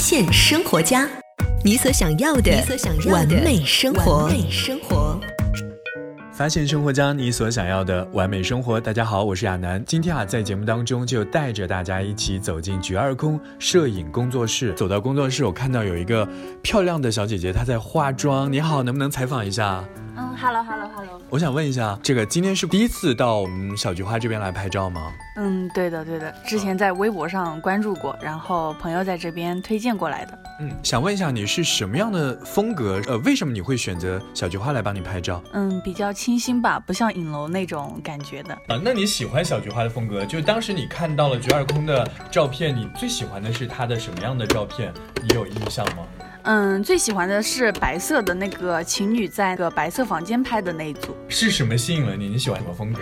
现生活家，你所想要的完美生活。发现生活家，你所想要的完美生活。大家好，我是亚楠。今天啊，在节目当中就带着大家一起走进菊二空摄影工作室。走到工作室，我看到有一个漂亮的小姐姐，她在化妆。你好，能不能采访一下？嗯，Hello，Hello，Hello。我想问一下，这个今天是第一次到我们小菊花这边来拍照吗？嗯，对的，对的，之前在微博上关注过，然后朋友在这边推荐过来的。嗯，想问一下你是什么样的风格？呃，为什么你会选择小菊花来帮你拍照？嗯，比较清新吧，不像影楼那种感觉的。啊，那你喜欢小菊花的风格？就当时你看到了菊二空的照片，你最喜欢的是他的什么样的照片？你有印象吗？嗯，最喜欢的是白色的那个情侣在个白色房间拍的那一组。是什么吸引了你？你喜欢什么风格？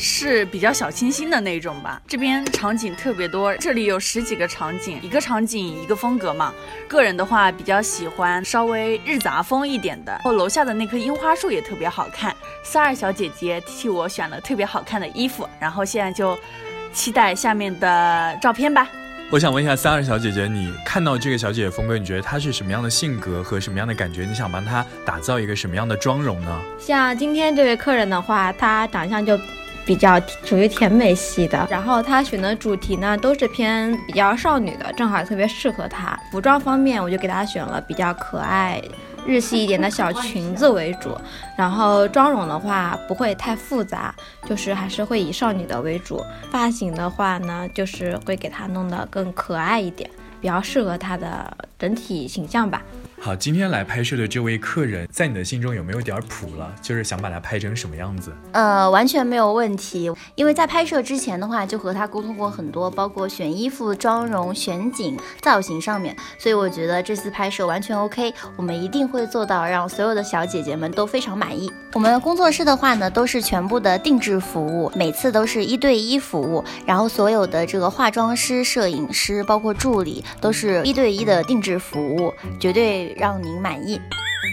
是比较小清新的那种吧。这边场景特别多，这里有十几个场景，一个场景一个风格嘛。个人的话比较喜欢稍微日杂风一点的。后楼下的那棵樱花树也特别好看，三二小姐姐替我选了特别好看的衣服，然后现在就期待下面的照片吧。我想问一下三二小姐姐，你看到这个小姐姐风格，你觉得她是什么样的性格和什么样的感觉？你想帮她打造一个什么样的妆容呢？像今天这位客人的话，她长相就比较属于甜美系的，然后她选的主题呢都是偏比较少女的，正好特别适合她。服装方面，我就给她选了比较可爱。日系一点的小裙子为主，然后妆容的话不会太复杂，就是还是会以少女的为主。发型的话呢，就是会给她弄得更可爱一点，比较适合她的整体形象吧。好，今天来拍摄的这位客人，在你的心中有没有点谱了？就是想把他拍成什么样子？呃，完全没有问题，因为在拍摄之前的话，就和他沟通过很多，包括选衣服、妆容、选景、造型上面，所以我觉得这次拍摄完全 OK，我们一定会做到让所有的小姐姐们都非常满意。我们工作室的话呢，都是全部的定制服务，每次都是一对一服务，然后所有的这个化妆师、摄影师，包括助理，都是一对一的定制服务，绝对。让您满意。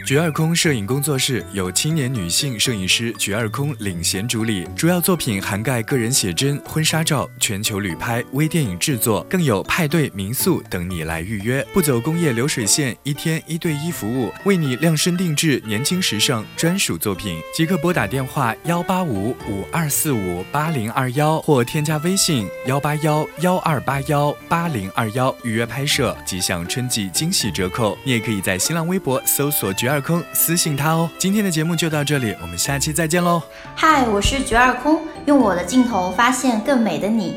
菊二空摄影工作室由青年女性摄影师菊二空领衔主理，主要作品涵盖个人写真、婚纱照、全球旅拍、微电影制作，更有派对、民宿等你来预约，不走工业流水线，一天一对一服务，为你量身定制年轻时尚专属作品，即刻拨打电话幺八五五二四五八零二幺或添加微信幺八幺幺二八幺八零二幺预约拍摄，即享春季惊喜折扣。你也可以在新浪微博搜索。菊二空私信他哦。今天的节目就到这里，我们下期再见喽。嗨，我是菊二空，用我的镜头发现更美的你。